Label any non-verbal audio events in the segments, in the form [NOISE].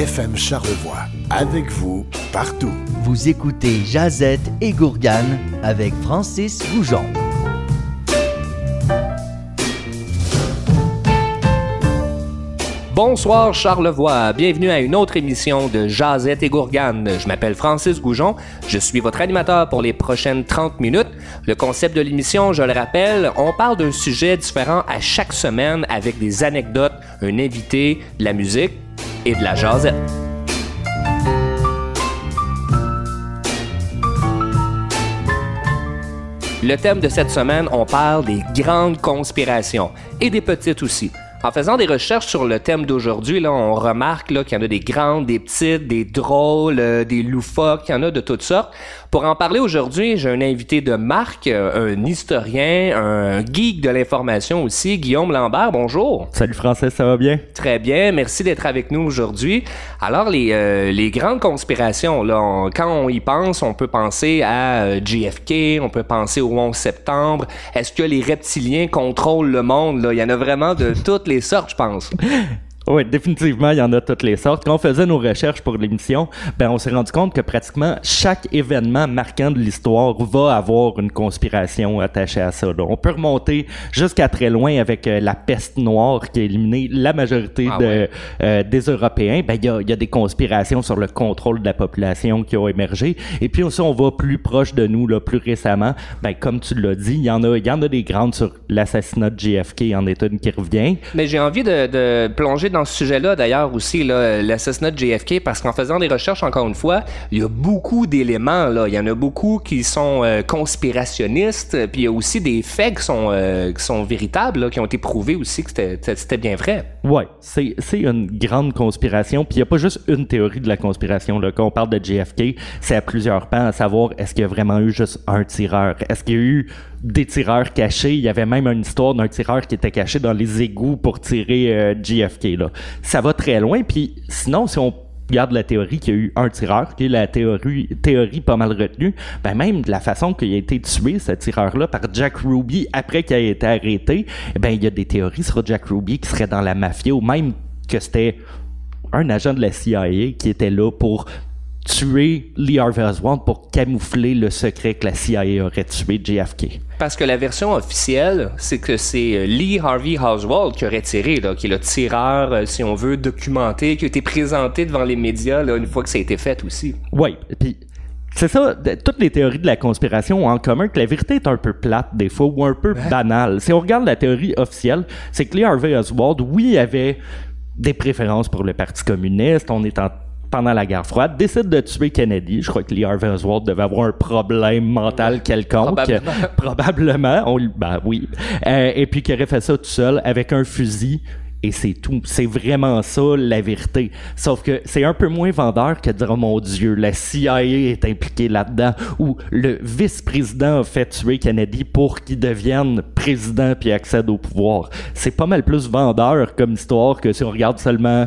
FM Charlevoix. Avec vous, partout. Vous écoutez Jazette et Gourgane avec Francis Goujon. Bonsoir Charlevoix, bienvenue à une autre émission de Jazette et Gourgane. Je m'appelle Francis Goujon, je suis votre animateur pour les prochaines 30 minutes. Le concept de l'émission, je le rappelle, on parle d'un sujet différent à chaque semaine avec des anecdotes, un invité, de la musique et de la jazette. Le thème de cette semaine, on parle des grandes conspirations et des petites aussi. En faisant des recherches sur le thème d'aujourd'hui, là, on remarque qu'il y en a des grandes, des petites, des drôles, euh, des loufoques, il y en a de toutes sortes. Pour en parler aujourd'hui, j'ai un invité de marque, euh, un historien, un geek de l'information aussi, Guillaume Lambert. Bonjour. Salut Français, ça va bien? Très bien, merci d'être avec nous aujourd'hui. Alors, les, euh, les grandes conspirations, là, quand on y pense, on peut penser à euh, JFK, on peut penser au 11 septembre. Est-ce que les reptiliens contrôlent le monde? Là? Il y en a vraiment de toutes les sortes, je pense. [LAUGHS] Oui, définitivement, il y en a toutes les sortes. Quand on faisait nos recherches pour l'émission, ben on s'est rendu compte que pratiquement chaque événement marquant de l'histoire va avoir une conspiration attachée à ça. On peut remonter jusqu'à très loin avec euh, la peste noire qui a éliminé la majorité Ah de, ouais. euh, des Européens. Ben il y a, y a des conspirations sur le contrôle de la population qui ont émergé. Et puis aussi, on va plus proche de nous, là, plus récemment. Ben comme tu l'as dit, il y en a, y en a des grandes sur l'assassinat de JFK en est une qui revient. Mais j'ai envie de, de plonger dans ce sujet-là, d'ailleurs, aussi, l'assassinat de JFK, parce qu'en faisant des recherches, encore une fois, il y a beaucoup d'éléments, là. Il y en a beaucoup qui sont euh, conspirationnistes, puis il y a aussi des faits qui sont, euh, qui sont véritables, qui ont été prouvés aussi que c'était bien vrai. Ouais, c'est une grande conspiration. Puis il n'y a pas juste une théorie de la conspiration. Quand on parle de JFK, c'est à plusieurs pans à savoir est-ce qu'il y a vraiment eu juste un tireur? Est-ce qu'il y a eu des tireurs cachés Il y avait même une histoire d'un tireur qui était caché dans les égouts pour tirer euh, JFK. Là. Ça va très loin. Puis sinon, si on regarde la théorie qu'il y a eu un tireur, qui est la théorie, théorie pas mal retenue, ben même de la façon qu'il a été tué, ce tireur-là, par Jack Ruby après qu'il ait été arrêté, eh ben il y a des théories sur Jack Ruby qui serait dans la mafia ou même que c'était un agent de la CIA qui était là pour tuer Lee Harvey Oswald pour camoufler le secret que la CIA aurait tué JFK. Parce que la version officielle, c'est que c'est euh, Lee Harvey Oswald qui aurait tiré, là, qui est le tireur, euh, si on veut, documenté, qui a été présenté devant les médias là, une fois que ça a été fait aussi. Oui, puis c'est ça, toutes les théories de la conspiration ont en commun que la vérité est un peu plate des fois ou un peu banale. Si on regarde la théorie officielle, c'est que Lee Harvey Oswald, oui, avait des préférences pour le Parti communiste, on est en pendant la guerre froide, décide de tuer Kennedy. Je crois que Lee Harvey Oswald devait avoir un problème mental quelconque. Probablement. [LAUGHS] Probablement. On, l- ben oui. Euh, et puis qu'il aurait fait ça tout seul avec un fusil. Et c'est tout. C'est vraiment ça la vérité. Sauf que c'est un peu moins vendeur que de dire oh mon Dieu, la CIA est impliquée là-dedans ou le vice-président a fait tuer Kennedy pour qu'il devienne président puis accède au pouvoir. C'est pas mal plus vendeur comme histoire que si on regarde seulement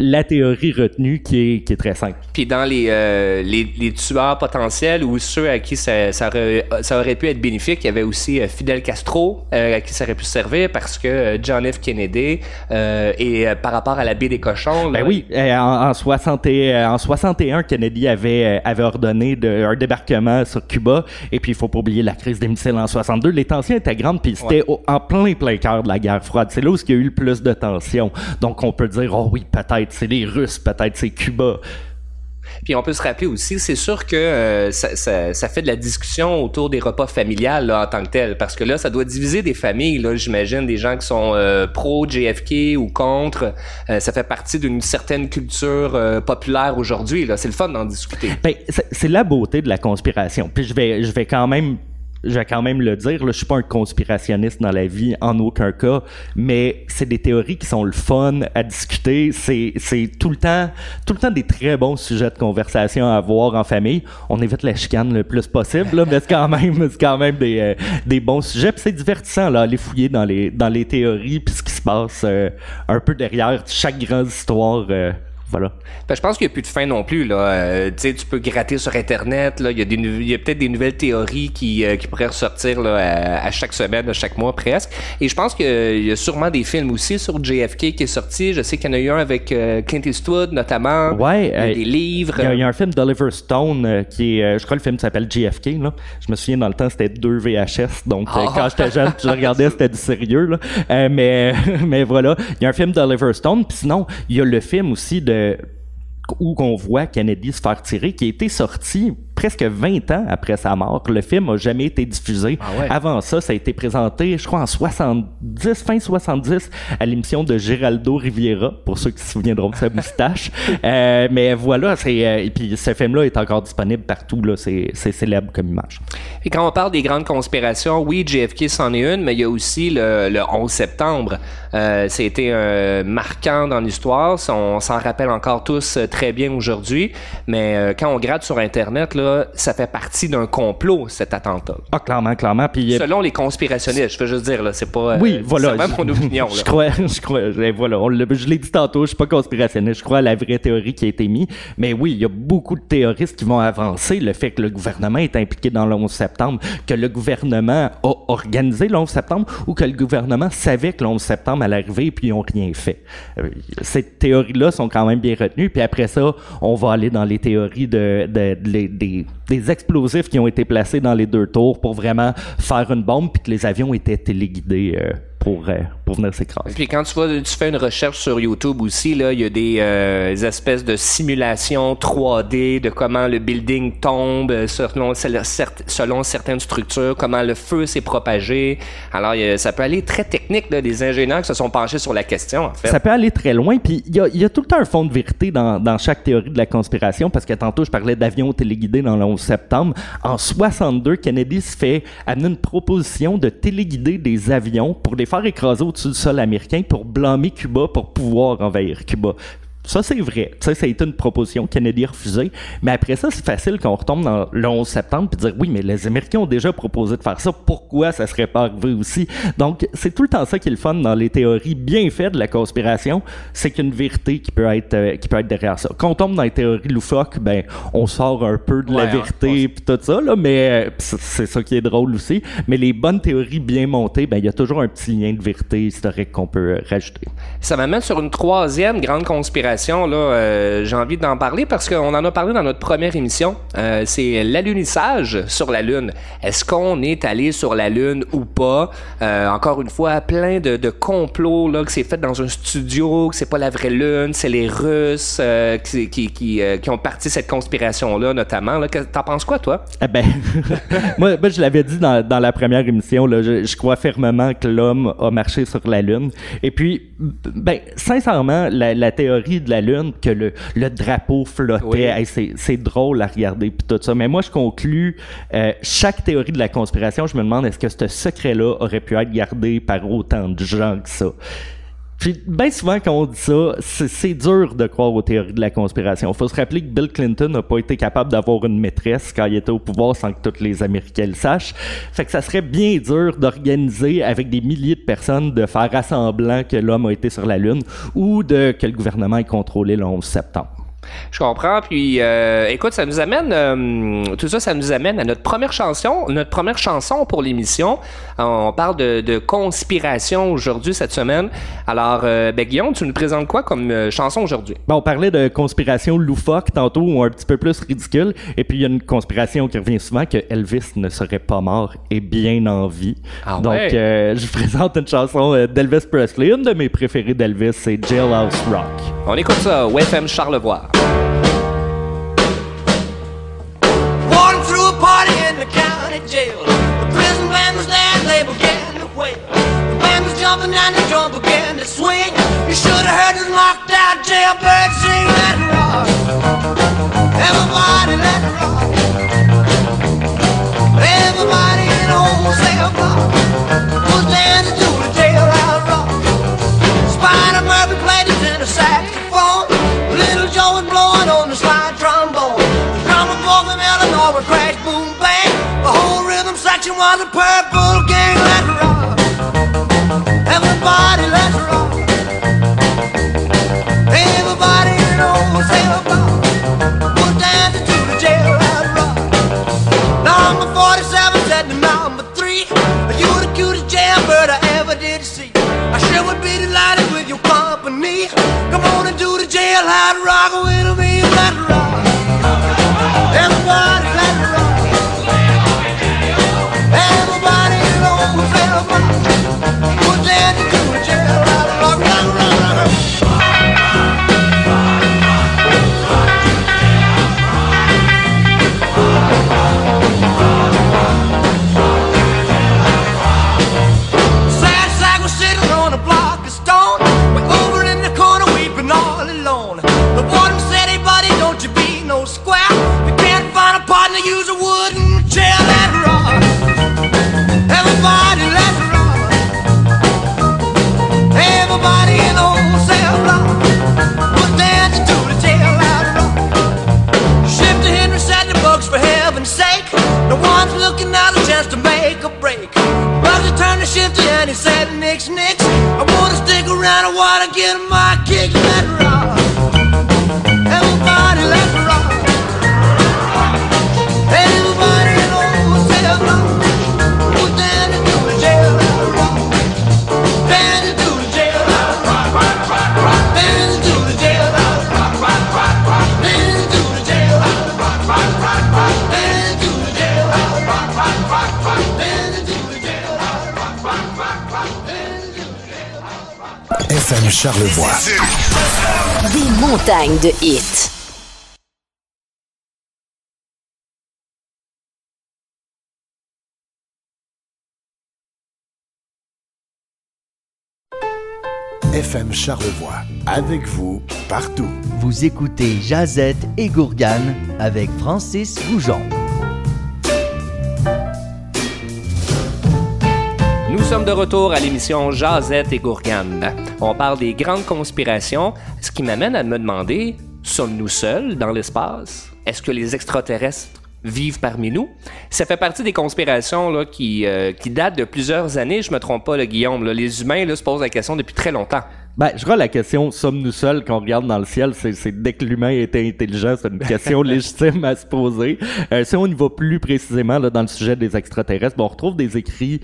la théorie retenue qui est, qui est très simple. Puis dans les, euh, les, les tueurs potentiels ou ceux à qui ça, ça, aurait, ça aurait pu être bénéfique, il y avait aussi euh, Fidel Castro euh, à qui ça aurait pu servir parce que John F. Kennedy euh, et par rapport à la baie des cochons. là, Ben oui, en, en, 60 et- en 61, Kennedy avait, avait ordonné de- un débarquement sur Cuba. Et puis, il faut pas oublier la crise des missiles en 62. Les tensions étaient grandes, puis c'était en plein, plein cœur de la guerre froide. C'est là où il y a eu le plus de tensions. Donc, on peut dire, oh oui, peut-être c'est les Russes, peut-être c'est Cuba. Puis on peut se rappeler aussi, c'est sûr que euh, ça, ça, ça fait de la discussion autour des repas familiales là, en tant que tel, parce que là, ça doit diviser des familles. Là, j'imagine des gens qui sont euh, pro JFK ou contre. Euh, ça fait partie d'une certaine culture euh, populaire aujourd'hui. Là, c'est le fun d'en discuter. Ben, c'est c'est la beauté de la conspiration. Puis je vais, je vais quand même je vais quand même le dire, là, je suis pas un conspirationniste dans la vie, en aucun cas, mais c'est des théories qui sont le fun à discuter. C'est, tout le temps, tout le temps des très bons sujets de conversation à avoir en famille. On évite la chicane le plus possible, mais c'est quand même, c'est quand même des, euh, des bons sujets. C'est divertissant, là, aller fouiller dans les, dans les théories puis ce qui se passe euh, un peu derrière chaque grande histoire. euh, voilà. Ben, je pense qu'il n'y a plus de fin non plus. Là. Euh, tu peux gratter sur Internet. Là. Il y a, des nou- il y a peut-être des nouvelles théories qui, euh, qui pourraient ressortir là, à, à chaque semaine, à chaque mois presque. Et je pense qu'il y a sûrement des films aussi sur JFK qui est sorti. Je sais qu'il y en a eu un avec euh, Clint Eastwood notamment. Ouais, Il y a euh, des livres. Il y, a, il y a un film d'Oliver Stone euh, qui est, euh, je crois le film s'appelle JFK. Là. Je me souviens dans le temps c'était deux VHS, donc euh, Ah. quand j'étais jeune, je regardais c'était du sérieux. Là. Euh, mais [LAUGHS] mais voilà, il y a un film d'Oliver Stone. Puis sinon, il y a le film aussi de où qu'on voit Kennedy se faire tirer, qui a été sorti presque 20 ans après sa mort. Le film a jamais été diffusé. Ah ouais. Avant ça, ça a été présenté, je crois, en 70, fin 70, à l'émission de Geraldo Riviera, pour ceux qui se souviendront de sa moustache. [LAUGHS] Euh, mais voilà, c'est euh, et puis ce film-là est encore disponible partout. Là, c'est c'est célèbre comme image. Et quand on parle des grandes conspirations, oui, JFK c'en est une, mais il y a aussi le, le 11 septembre. Euh, C'était un marquant dans l'histoire. On s'en rappelle encore tous euh, très bien aujourd'hui. Mais euh, quand on gratte sur Internet, là, ça fait partie d'un complot, cet attentat. Ah, clairement, clairement. Puis euh, Selon les conspirationnistes, je veux juste dire, là, c'est pas. euh, Oui, voilà. C'est mon opinion. [LAUGHS] Je là. crois, [LAUGHS] je crois, je- voilà, on l'a- je l'ai dit tantôt, je suis pas conspirationniste, je crois à la vraie théorie qui a été mise. Mais oui, il y a beaucoup de théoristes qui vont avancer le fait que le gouvernement est impliqué dans le 11 septembre, que le gouvernement a organisé le 11 septembre ou que le gouvernement savait que le 11 septembre allait arriver puis ils ont rien fait. Euh, Ces théories-là sont quand même bien retenues. Puis après ça, on va aller dans les théories de, de- des, explosifs qui ont été placés dans les deux tours pour vraiment faire une bombe puis que les avions étaient téléguidés euh, pour, euh, pour venir s'écraser. Puis quand tu, vas, tu fais une recherche sur YouTube aussi, là, il y a des euh, espèces de simulations 3D de comment le building tombe euh, selon, cert- selon certaines structures, comment le feu s'est propagé. Alors, ça peut aller très technique, là, des ingénieurs qui se sont penchés sur la question, en fait. Ça peut aller très loin, puis il y a, il y a tout le temps un fond de vérité dans, dans chaque théorie de la conspiration, parce que tantôt je parlais d'avions téléguidés dans le 11 septembre. En 62, Kennedy se fait amener une proposition de téléguider des avions pour les faire écraser au-dessus sol américain pour blâmer Cuba pour pouvoir envahir Cuba. Ça, c'est vrai. Ça, ça a été une proposition. Kennedy a refusé. Mais après ça, c'est facile qu'on retombe dans le 11 septembre puis dire oui, mais les Américains ont déjà proposé de faire ça. Pourquoi ça serait pas arrivé aussi? Donc, c'est tout le temps ça qui est le fun dans les théories bien faites de la conspiration. C'est qu'une vérité qui peut être, euh, qui peut être derrière ça. Quand on tombe dans les théories loufoques, ben, on sort un peu de la Ouais, vérité puis tout ça, là, mais euh, c'est c'est ça qui est drôle aussi. Mais les bonnes théories bien montées, ben, il y a toujours un petit lien de vérité historique qu'on peut euh, rajouter. Ça m'amène sur une troisième grande conspiration. Euh, j'ai envie d'en parler parce qu'on en a parlé dans notre première émission. Euh, c'est l'alunissage sur la Lune. Est-ce qu'on est allé sur la Lune ou pas? Euh, Encore une fois, plein de, complots là que c'est fait dans un studio, que c'est pas la vraie Lune, c'est les Russes qui, ont parti cette conspiration-là, notamment. T'en penses quoi, toi? Eh ben, [LAUGHS] moi, je l'avais dit dans, la première émission, je, crois fermement que l'homme a marché sur la Lune. Et puis, ben, sincèrement, la théorie de la Lune, que le, le drapeau flottait, Oui. hey, c'est drôle à regarder, puis tout ça. Mais moi, je conclus, euh, chaque théorie de la conspiration, je me demande, est-ce que ce secret-là aurait pu être gardé par autant de gens que ça? Puis, bien souvent, quand on dit ça, c'est, dur de croire aux théories de la conspiration. Faut se rappeler que Bill Clinton n'a pas été capable d'avoir une maîtresse quand il était au pouvoir sans que tous les Américains le sachent. Fait que ça serait bien dur d'organiser avec des milliers de personnes de faire assemblant que l'homme a été sur la Lune ou de que le gouvernement ait contrôlé le 11 septembre. Je comprends. Puis, euh, écoute, ça nous amène, euh, tout ça, ça nous amène à notre première chanson, notre première chanson pour l'émission. On parle de, de conspiration aujourd'hui cette semaine. Alors, euh, ben, Guillaume, tu nous présentes quoi comme euh, chanson aujourd'hui? Bon, on parlait de conspiration loufoque tantôt ou un petit peu plus ridicule. Et puis il y a une conspiration qui revient souvent que Elvis ne serait pas mort et bien en vie. Ah Donc ouais? euh, je vous présente une chanson euh, d'Elvis Presley. Une de mes préférées d'Elvis, c'est Jailhouse Rock. On écoute ça, WFM Charlevoix. Walking through a party in the county jail. The prison band was there they began to. The band was jumping and the drum began to swing. You should have heard out jailbird sing. Let it rock. Everybody let it rock. want a purple game. Charlevoix. Des montagnes de hits. FM Charlevoix. Avec vous, partout. Vous écoutez Jazette et Gourgane avec Francis Goujon. Sommes de retour à l'émission Jazette et Gourgane. On parle des grandes conspirations, ce qui m'amène à me demander, sommes-nous seuls dans l'espace? Est-ce que les extraterrestres vivent parmi nous? Ça fait partie des conspirations là, qui, euh, qui datent de plusieurs années, je me trompe pas, là, Guillaume. là. Les humains là, se posent la question depuis très longtemps. Ben, je crois la question sommes-nous seuls quand on regarde dans le ciel, c'est, dès que l'humain était intelligent, c'est une question [LAUGHS] légitime à se poser. Euh, si on y va plus précisément là, dans le sujet des extraterrestres, ben, on retrouve des écrits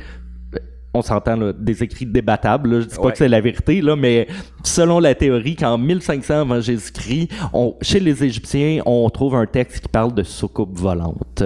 on s'entend là, des écrits débattables. Là. Je dis pas Ouais. que c'est la vérité, là, mais selon la théorie, qu'en 1500 avant Jésus-Christ, on, chez les Égyptiens, on trouve un texte qui parle de soucoupe volante.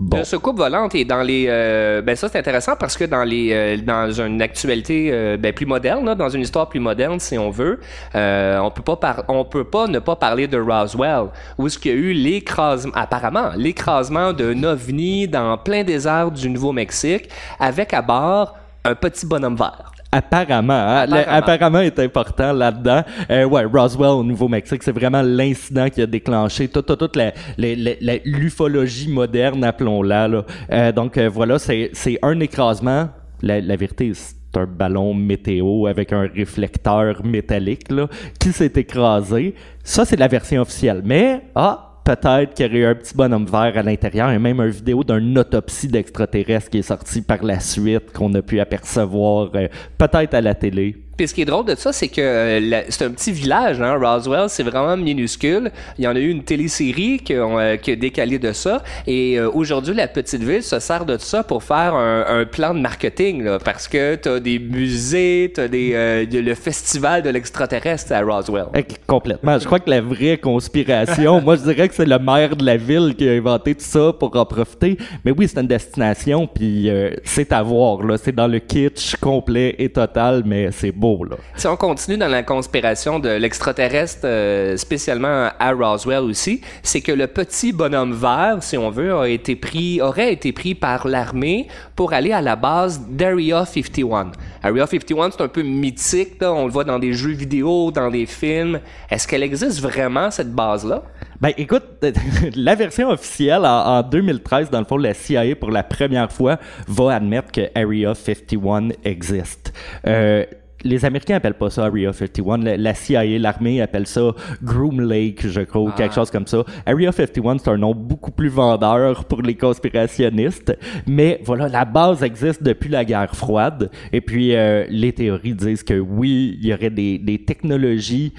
Bon. De soucoupe volante et dans les euh, ben ça c'est intéressant parce que dans les euh, dans une actualité euh, ben, plus moderne là, dans une histoire plus moderne si on veut on peut pas par- on peut pas ne pas parler de Roswell où est-ce qu'il y a eu l'écrasement apparemment l'écrasement d'un ovni dans plein désert du Nouveau-Mexique avec à bord un petit bonhomme vert. Apparemment, hein, le- Apparemment. est important là-dedans. Euh, ouais, Roswell au Nouveau-Mexique, c'est vraiment l'incident qui a déclenché toute, toute, toute la, la- la- la- l'ufologie moderne, appelons-la. Là. Euh, donc euh, voilà, c'est, c'est un écrasement. La, la vérité, c'est un ballon météo avec un réflecteur métallique là, qui s'est écrasé. Ça, c'est la version officielle. Mais, ah, peut-être qu'il y aurait eu un petit bonhomme vert à l'intérieur et même une vidéo d'une autopsie d'extraterrestre qui est sortie par la suite qu'on a pu apercevoir euh, peut-être à la télé. Puis ce qui est drôle de ça, c'est que euh, c'est un petit village, hein, Roswell, c'est vraiment minuscule. Il y en a eu une télésérie euh, qui a décalé de ça. Et euh, aujourd'hui, la petite ville se sert de ça pour faire un, plan de marketing, là, parce que t'as des musées, t'as des le festival de l'extraterrestre à Roswell. Complètement. Je crois que la vraie conspiration, moi je dirais que c'est le maire de la ville qui a inventé tout ça pour en profiter. Mais oui, c'est une destination, puis c'est à voir. C'est dans le kitsch complet et total, mais c'est beau. Là. Si on continue dans la conspiration de l'extraterrestre, euh, spécialement à Roswell aussi, c'est que le petit bonhomme vert, si on veut, a été pris, aurait été pris par l'armée pour aller à la base d'Area 51. Area 51, c'est un peu mythique, là. on le voit dans des jeux vidéo, dans des films. Est-ce qu'elle existe vraiment, cette base-là? Ben écoute, [LAUGHS] la version officielle en, en 2013, dans le fond, la CIA pour la première fois va admettre que Area 51 existe. Euh, les Américains appellent pas ça Area 51. La, la CIA, l'armée appelle ça Groom Lake, je crois, ou quelque chose comme ça. Area 51, c'est un nom beaucoup plus vendeur pour les conspirationnistes. Mais voilà, la base existe depuis la guerre froide. Et puis, euh, les théories disent que oui, il y aurait des, des technologies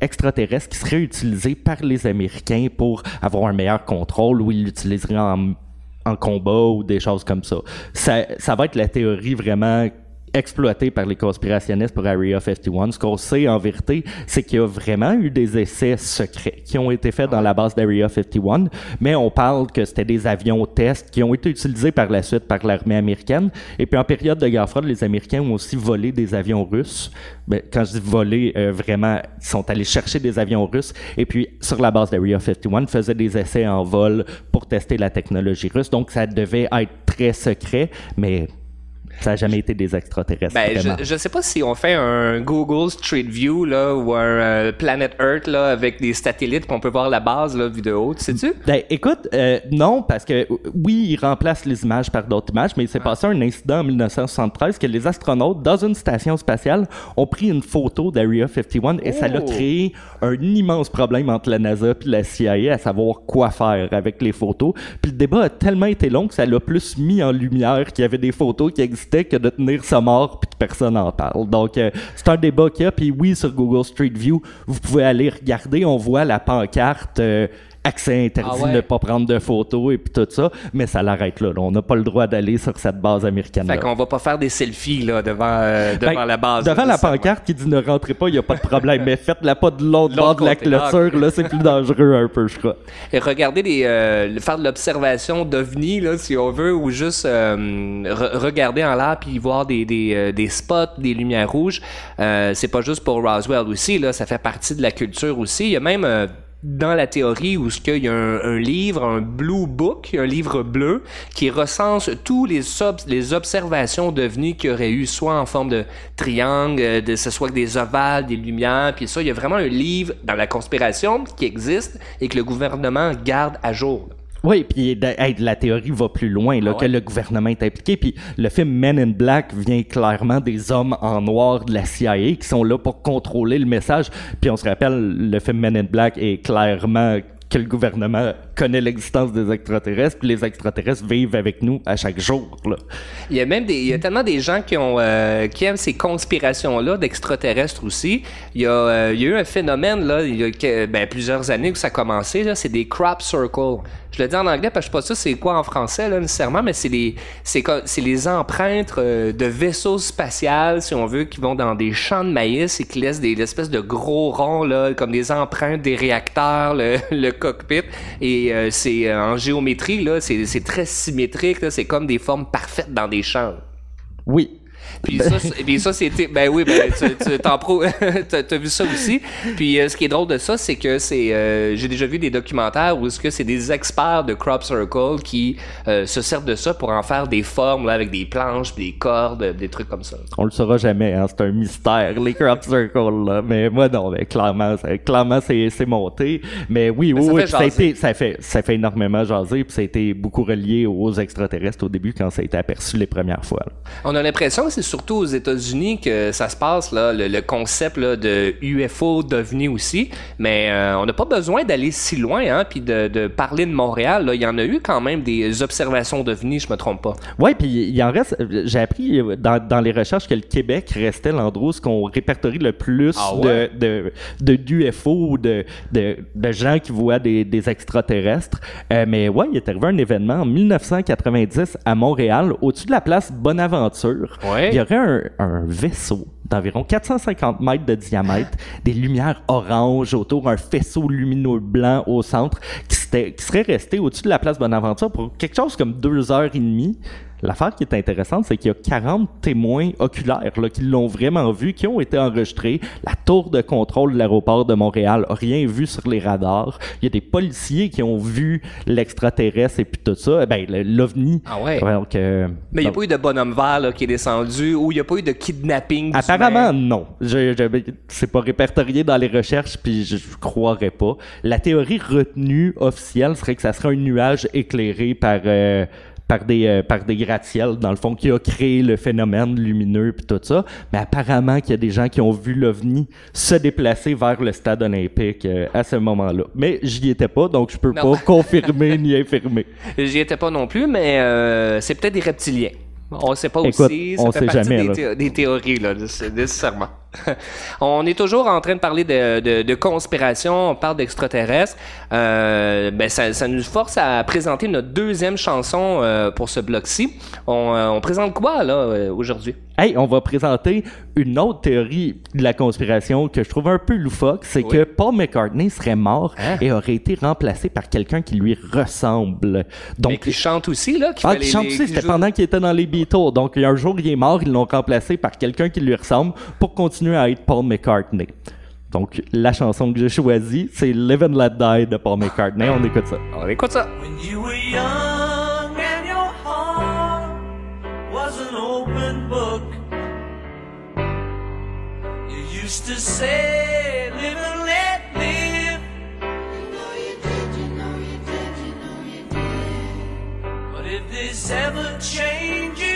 extraterrestres qui seraient utilisés par les Américains pour avoir un meilleur contrôle ou ils l'utiliseraient en, en combat ou des choses comme ça. ça. Ça va être la théorie vraiment exploité par les conspirationnistes pour Area 51. Ce qu'on sait en vérité, c'est qu'il y a vraiment eu des essais secrets qui ont été faits dans la base d'Area 51, mais on parle que c'était des avions tests qui ont été utilisés par la suite par l'armée américaine. Et puis en période de guerre froide, les Américains ont aussi volé des avions russes. Ben, quand je dis voler, euh, vraiment, ils sont allés chercher des avions russes. Et puis sur la base d'Area 51, faisaient des essais en vol pour tester la technologie russe. Donc ça devait être très secret, mais ça n'a jamais été des extraterrestres. Ben, vraiment. je, je sais pas si on fait un Google Street View là, ou un euh, Planet Earth là, avec des satellites qu'on peut voir la base là, vidéo, tu sais-tu? Ben, écoute, euh, non, parce que oui, ils remplacent les images par d'autres images, mais il s'est passé un incident en 1973 que les astronautes, dans une station spatiale, ont pris une photo d'Area 51 et ça a Oh. créé un immense problème entre la NASA et la CIA à savoir quoi faire avec les photos. Puis le débat a tellement été long que ça l'a plus mis en lumière qu'il y avait des photos qui existaient que de tenir ça mort puis que personne n'en parle. Donc, euh, c'est un débat qu'il y a. Puis oui, sur Google Street View, vous pouvez aller regarder. On voit la pancarte. euh, accès interdit, Ah ouais. ne pas prendre de photos et puis tout ça, mais ça l'arrête là, là. On n'a pas le droit d'aller sur cette base américaine. Fait qu'on va pas faire des selfies là, devant, euh, devant Ben, la base. Devant là, la pancarte qui dit ne rentrez pas, il n'y a pas de problème, [LAUGHS] mais faites-la pas de l'autre bord de la. Ah, clôture, là, c'est plus dangereux un peu, je crois. Et regarder des, euh, faire de l'observation d'ovnis, là, si on veut, ou juste euh, re- regarder en l'air puis voir des, des, euh, des spots, des lumières rouges. Euh, c'est pas juste pour Roswell aussi, là, ça fait partie de la culture aussi. Il y a même euh, dans la théorie où ce qu'il y a un, livre, un blue book, un livre bleu qui recense tous les ob- les observations d'ovnis qu'il y aurait eu, soit en forme de triangle, euh, de ce soit des ovales, des lumières, puis ça, il y a vraiment un livre dans la conspiration qui existe et que le gouvernement garde à jour. Oui, puis de- hey, la théorie va plus loin, là, Ah ouais? que le gouvernement est impliqué. Puis le film Men in Black vient clairement des hommes en noir de la CIA qui sont là pour contrôler le message. Puis on se rappelle, le film Men in Black est clairement que le gouvernement connaît l'existence des extraterrestres, puis les extraterrestres vivent avec nous à chaque jour. Là. Il y a même des, il y a tellement des gens qui ont euh, qui aiment ces conspirations-là d'extraterrestres aussi. Il y, a, euh, il y a eu un phénomène là, il y a que- ben, plusieurs années où ça a commencé. C'est des crop circles. Je le dis en anglais parce que je sais pas ça c'est quoi en français là nécessairement, mais c'est les les empreintes euh, de vaisseaux spatials si on veut qui vont dans des champs de maïs et qui laissent des espèces de gros ronds là comme des empreintes des réacteurs, le, [LAUGHS] le cockpit et euh, c'est euh, en géométrie là, c'est très symétrique c'est comme des formes parfaites dans des champs. Oui. Puis ça, c'est- puis ça c'était. Ben oui, ben, tu, tu t'en pro, [LAUGHS] t'as, t'as vu ça aussi. Puis euh, ce qui est drôle de ça, c'est que c'est. euh, j'ai déjà vu des documentaires où est-ce que c'est des experts de crop circle qui euh, se servent de ça pour en faire des formes là, avec des planches, des cordes, des trucs comme ça. On le saura jamais, hein, c'est un mystère, les crop circles, là. Mais moi, non, mais clairement, ça- clairement, c'est, c'est monté. Mais oui, Mais oui, ça oui, fait ça été, ça fait, ça fait énormément jaser, puis ça a été beaucoup relié aux extraterrestres au début quand ça a été aperçu les premières fois. là. On a l'impression que c'est surtout aux États-Unis que ça se passe, là, le, le concept là, de UFO d'OVNI aussi. Mais euh, on n'a pas besoin d'aller si loin, hein, puis de, de parler de Montréal. là. Il y en a eu quand même des observations d'OVNI, je me trompe pas. Ouais, puis il en reste. J'ai appris euh, dans, dans les recherches que le Québec restait l'endroit où qu'on répertorie le plus Ah ouais? de, de, d'UFO ou de, de, de gens qui voient des, des extraterrestres. Euh, mais ouais, il est arrivé un événement en 1990 à Montréal, au-dessus de la place Bonaventure. Ouais. Il y aurait un, un vaisseau d'environ 450 mètres de diamètre, [LAUGHS] des lumières oranges autour, un faisceau lumineux blanc au centre, qui, qui serait resté au-dessus de la place Bonaventure pour quelque chose comme deux heures et demie. L'affaire qui est intéressante, c'est qu'il y a 40 témoins oculaires là, qui l'ont vraiment vu, qui ont été enregistrés. La tour de contrôle de l'aéroport de Montréal a rien vu sur les radars. Il y a des policiers qui ont vu l'extraterrestre et puis tout ça. Ben, le- l'OVNI. Ah ouais? Donc, euh, Mais il n'y a donc- pas eu de bonhomme vert là, qui est descendu ou il n'y a pas eu de kidnapping. Apparemment, non. Je, je- c'est pas répertorié dans les recherches, puis je, je croirais pas. La théorie retenue officielle serait que ça serait un nuage éclairé par euh, par des euh, par des gratte-ciels dans le fond qui a créé le phénomène lumineux puis tout ça. Mais apparemment qu'il y a des gens qui ont vu l'ovni se déplacer vers le stade olympique euh, à ce moment-là. Mais j'y étais pas, donc je peux Non. pas confirmer ni infirmer. [LAUGHS] J'y étais pas non plus, mais euh, c'est peut-être des reptiliens. On sait pas Écoute, aussi. Ça on fait sait partie jamais, des, là. thé- des théories, là, nécess- nécessairement. [LAUGHS] On est toujours en train de parler de, de, de conspiration, on parle d'extraterrestres. Euh, ben ça, ça nous force à présenter notre deuxième chanson euh, pour ce bloc-ci. On, euh, on présente quoi là aujourd'hui? Hey, on va présenter une autre théorie de la conspiration que je trouve un peu loufoque, c'est Oui. que Paul McCartney serait mort Hein? et aurait été remplacé par quelqu'un qui lui ressemble. Mais Donc, qui chante aussi là, qui ah, qui chante les- aussi, c'était pendant qu'il était dans les Beatles. Donc, un jour, il est mort, ils l'ont remplacé par quelqu'un qui lui ressemble pour continuer à être Paul McCartney. Donc, la chanson que j'ai choisie, c'est Live and Let Die de Paul McCartney. On écoute ça. On écoute ça. When you were young and your heart was an open book, you used to say, live and let live. But if this ever changing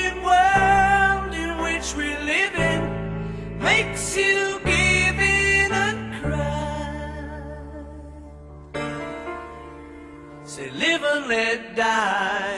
makes you give in and cry, say live and let die.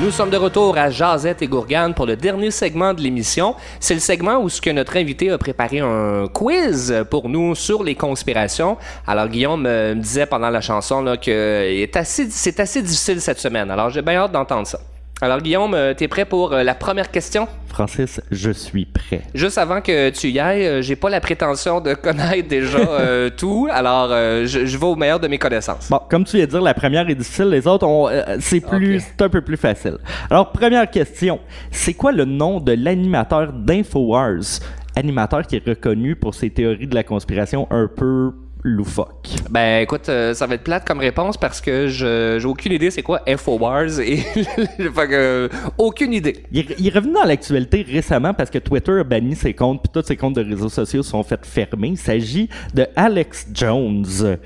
Nous sommes de retour à Jazette et Gourgane pour le dernier segment de l'émission. C'est le segment où ce que notre invité a préparé un quiz pour nous sur les conspirations. Alors Guillaume euh, me disait pendant la chanson là, que assez, c'est assez difficile cette semaine. Alors j'ai bien hâte d'entendre ça. Alors Guillaume, euh, t'es prêt pour euh, la première question? Francis, je suis prêt. Juste avant que tu y ailles, euh, j'ai pas la prétention de [LAUGHS] connaître déjà euh, tout. Alors euh, je, je vais au meilleur de mes connaissances. Bon, comme tu viens de dire, la première est difficile, les autres, euh, c'est plus, c'est un peu plus facile. Alors, première question. C'est quoi le nom de l'animateur d'InfoWars? Animateur qui est reconnu pour ses théories de la conspiration un peu loufoques. Ben écoute, euh, ça va être plate comme réponse parce que je j'ai aucune idée c'est quoi Infowars et [LAUGHS] fait que, euh, aucune idée. Il il est revenu dans l'actualité récemment parce que Twitter a banni ses comptes, puis tous ses comptes de réseaux sociaux sont faits fermer. Il s'agit de Alex Jones.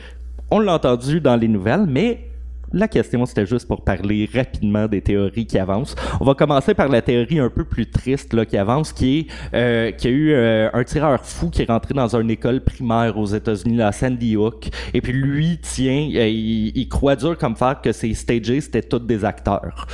On l'a entendu dans les nouvelles, mais la question, c'était juste pour parler rapidement des théories qui avancent. On va commencer par la théorie un peu plus triste là, qui avance, qui est euh, qu'il y a eu euh, un tireur fou qui est rentré dans une école primaire aux États-Unis, à Sandy Hook. Et puis lui, tient, euh, il, il croit dur comme fer que ces stages, c'était tous des acteurs.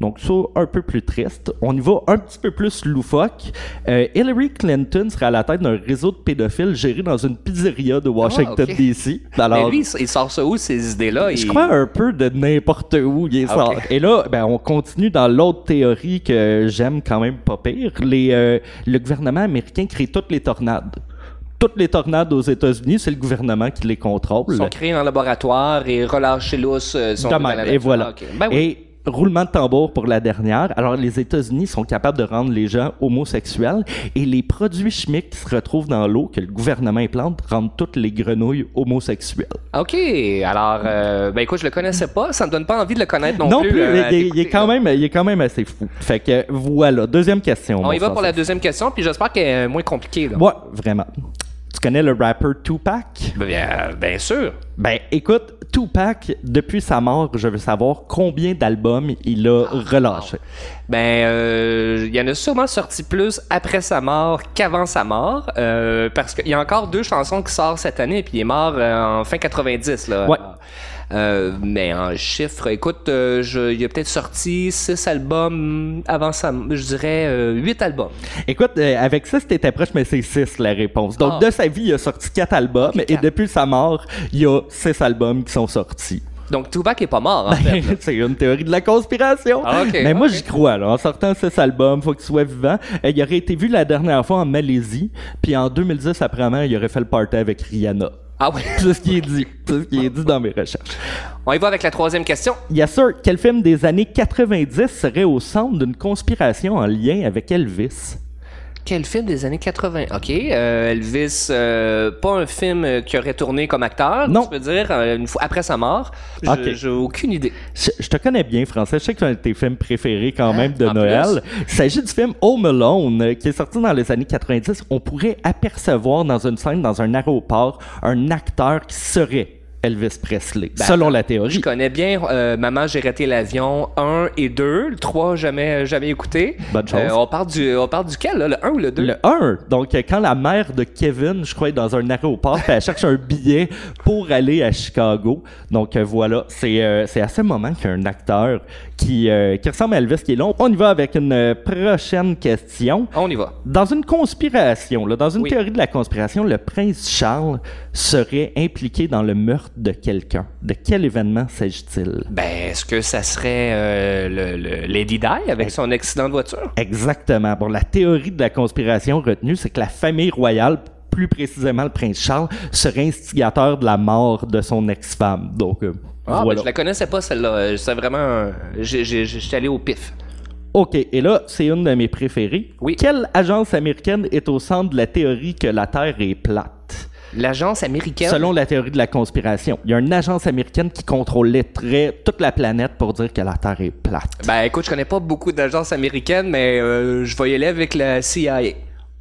Donc ça, un peu plus triste. On y va un petit peu plus loufoque. Euh, Hillary Clinton serait à la tête d'un réseau de pédophiles géré dans une pizzeria de Washington, Ah. D.C. [LAUGHS] Mais Alors, lui, il sort ça où, ces idées-là? je Il- crois un peu de n'importe où il Ah. Et là, ben, on continue dans l'autre théorie que j'aime quand même pas pire. Les, euh, le gouvernement américain crée toutes les tornades. Toutes les tornades aux États-Unis, c'est le gouvernement qui les contrôle. Ils sont créés en laboratoire et relâchés lousse. euh, veut, dans la et voilà. Ah. Ben oui. Et roulement de tambour pour la dernière. Alors, les États-Unis sont capables de rendre les gens homosexuels et les produits chimiques qui se retrouvent dans l'eau que le gouvernement implante rendent toutes les grenouilles homosexuelles. OK. Alors, euh, ben écoute, je le connaissais pas. Ça me donne pas envie de le connaître non, Non, plus. euh, il, est- il est t'écouter, quand même, il est quand même assez fou. Fait que voilà, deuxième question. On y va pour la deuxième question, puis j'espère qu'elle est moins compliquée. Là. Ouais, vraiment. Tu connais le rapper Tupac? Bien, bien sûr. Ben, écoute, Tupac, depuis sa mort, je veux savoir combien d'albums il a relâché. Ben, euh, il y en a sûrement sorti plus après sa mort qu'avant sa mort, euh, parce qu'il y a encore deux chansons qui sortent cette année, puis il est mort euh, en fin 90 là. Ouais. Euh, mais en chiffres, écoute, euh, je, il a peut-être sorti six albums avant sa, je dirais euh, huit albums. Écoute, euh, avec ça, c'était proche, mais c'est 6 la réponse. Donc, Ah. de sa vie, il a sorti 4 albums, et depuis sa mort, il y a 6 albums qui sont sortis. Donc Tupac est pas mort en fait. là. [LAUGHS] c'est une théorie de la conspiration. Ah, mais moi, j'y crois. Là. En sortant 6 albums, faut qu'il soit vivant. Euh, il aurait été vu la dernière fois en Malaisie, puis en 2010, apparemment, il aurait fait le party avec Rihanna. Ah oui. [LAUGHS] C'est ce qui est dit. C'est ce qui est dit dans mes recherches. On y va avec la troisième question. Yes, sir. Quel film des années 90 serait au centre d'une conspiration en lien avec Elvis? Quel film des années 80? OK. euh, Elvis, euh, pas un film euh, qui aurait tourné comme acteur, Non. tu peux dire, euh, une fois après sa mort? J'ai aucune idée. Je, je te connais bien, Français. Je sais que c'est un de tes films préférés quand même de En Noël. Il s'agit du film Home Alone, euh, qui est sorti dans les années 90. On pourrait apercevoir dans une scène, dans un aéroport, un acteur qui serait Elvis Presley, Ben, selon la Je théorie. connais bien euh, Maman, j'ai raté l'avion 1 et 2. Le 3, jamais, jamais écouté. Bonne chose. Euh, on, parle du, on parle duquel, là? Le 1 ou le 2? Le 1, donc quand la mère de Kevin, je crois, est dans un aéroport, elle [LAUGHS] cherche un billet pour aller à Chicago. Donc euh, voilà, c'est euh, c'est à ce moment qu'un acteur qui, euh, qui ressemble à Elvis qui est là. On y va avec une euh, prochaine question. On y va. Dans une conspiration, là, dans une Oui. théorie de la conspiration, le prince Charles serait impliqué dans le meurtre de quelqu'un. De quel événement s'agit-il? Ben, est-ce que ça serait euh, le, le Lady Di avec son accident de voiture? Exactement. Bon, la théorie de la conspiration retenue, c'est que la famille royale, plus précisément le prince Charles, serait instigateur de la mort de son ex-femme. Donc, euh, Ah, voilà. ben, je la connaissais pas, celle-là. Euh, C'est vraiment... J'étais allé au pif. OK, et là, c'est une de mes préférées. Oui. Quelle agence américaine est au centre de la théorie que la Terre est plate? L'agence américaine... Selon la théorie de la conspiration, il y a une agence américaine qui contrôlerait toute la planète pour dire que la Terre est plate. Ben écoute, je connais pas beaucoup d'agences américaines, mais euh, je vais y aller avec la CIA.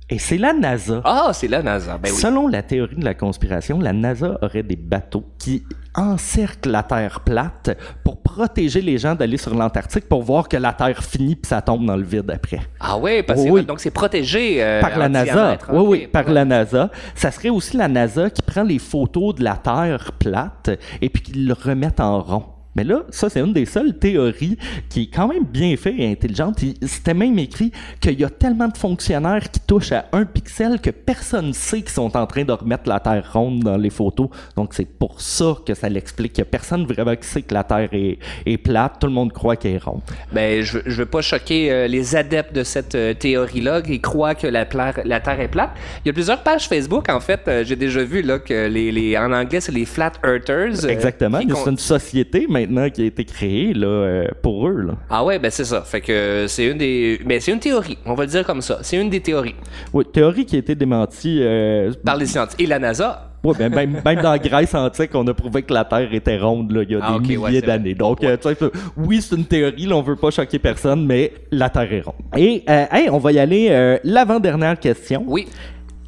Et c'est la NASA. Ah, c'est la NASA. Ben oui. Selon la théorie de la conspiration, la NASA aurait des bateaux qui encerclent la Terre plate pour protéger les gens d'aller sur l'Antarctique pour voir que la Terre finit puis ça tombe dans le vide après. Ah ouais, parce que Oui. donc c'est protégé euh, par la NASA. Oui, oui, par la NASA. Ça serait aussi la NASA qui prend les photos de la Terre plate et puis qui le remettent en rond. Mais là, ça, c'est une des seules théories qui est quand même bien faite et intelligente. C'était même écrit qu'il y a tellement de fonctionnaires qui touchent à un pixel que personne ne sait qu'ils sont en train de remettre la Terre ronde dans les photos. Donc, c'est pour ça que ça l'explique. Il n'y a personne vraiment qui sait que la Terre est, est plate. Tout le monde croit qu'elle est ronde. Ben, je, je veux pas choquer euh, les adeptes de cette euh, théorie-là qui croient que la, Terre est plate. Il y a plusieurs pages Facebook, en fait, euh, j'ai déjà vu là, que les, les, en anglais, c'est les Flat Earthers. euh, Exactement. C'est une société maintenant qui a été créée là, euh, pour eux. Là. Ah ouais, ben c'est ça. Fait que c'est une des... Mais c'est une théorie, on va le dire comme ça. C'est une des théories. Oui, théorie qui a été démentie. euh, Par les scientifiques. Et la NASA, ouais, ben, même, même dans la Grèce antique, on a prouvé que la Terre était ronde là, il y a Ah, des ouais, milliers d'années. Donc, euh, tu sais, oui, c'est une théorie, là, on veut pas choquer personne, mais la Terre est ronde. Et, euh, hey, on va y aller. euh, L'avant-dernière question. oui.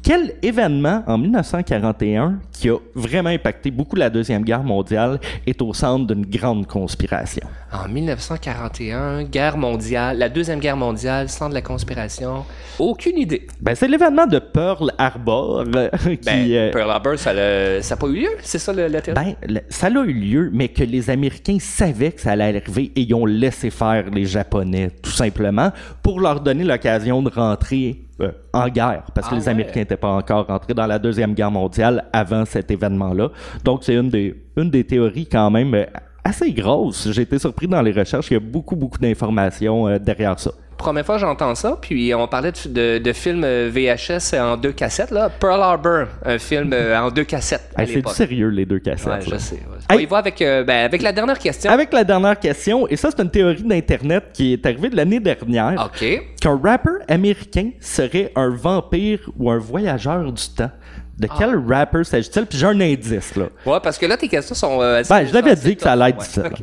Quel événement en 1941 qui a vraiment impacté beaucoup la Deuxième Guerre mondiale est au centre d'une grande conspiration? En 1941, guerre mondiale, la deuxième guerre mondiale, centre de la conspiration. Aucune idée. Ben, c'est l'événement de Pearl Harbor euh, [LAUGHS] qui... Ben, euh, Pearl Harbor, ça n'a pas eu lieu, c'est ça le, la théorie? Ben, le- ça a eu lieu, mais que les Américains savaient que ça allait arriver et ils ont laissé faire les Japonais, tout simplement, pour leur donner l'occasion de rentrer euh, en guerre, parce que Ah les ouais. Américains n'étaient pas encore rentrés dans la Deuxième Guerre mondiale avant cet événement-là. Donc, c'est une des, une des théories quand même euh, assez grosse. J'ai été surpris dans les recherches, il y a beaucoup, beaucoup d'informations euh, derrière ça. Première fois j'entends ça, puis on parlait de, de, de films euh, VHS en deux cassettes, là. Pearl Harbor, un film euh, en deux cassettes Hey, c'est sérieux, les deux cassettes. Ouais, je sais. ouais. Hey. On y va avec, euh, ben, avec la dernière question. Avec la dernière question, et ça, c'est une théorie d'Internet qui est arrivée de l'année dernière. OK. qu'un rappeur américain serait un vampire ou un voyageur du temps. De quel Ah. rappeur s'agit-il? Puis j'ai un indice, là. Ouais, parce que là, tes questions sont. euh, Ben, je l'avais dit que ça allait être Ouais, ok.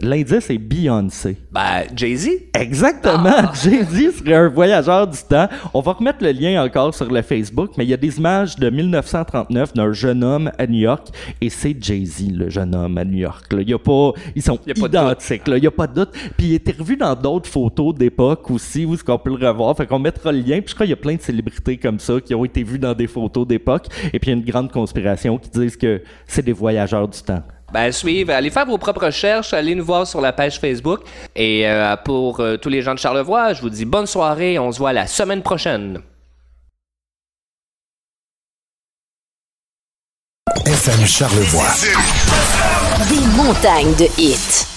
L'indice est Beyoncé. Ben, Jay-Z? Exactement. Ah. [LAUGHS] Jay-Z serait un voyageur du temps. On va remettre le lien encore sur le Facebook, mais il y a des images de 1939 d'un jeune homme à New York et c'est Jay-Z, le jeune homme à New York. là. Il y a pas, ils sont Il y a pas de identiques. là. Il y a pas de doute. Puis il était revu dans d'autres photos d'époque aussi où qu'on peut le revoir. Fait qu'on mettra le lien. Puis je crois qu'il y a plein de célébrités comme ça qui ont été vues dans des photos d'époque. Et puis il y a une grande conspiration qui disent que c'est des voyageurs du temps. Ben, suivre, allez faire vos propres recherches, allez nous voir sur la page Facebook. Et euh, pour euh, tous les gens de Charlevoix, je vous dis bonne soirée, on se voit la semaine prochaine. FM Charlevoix. Des montagnes de hits.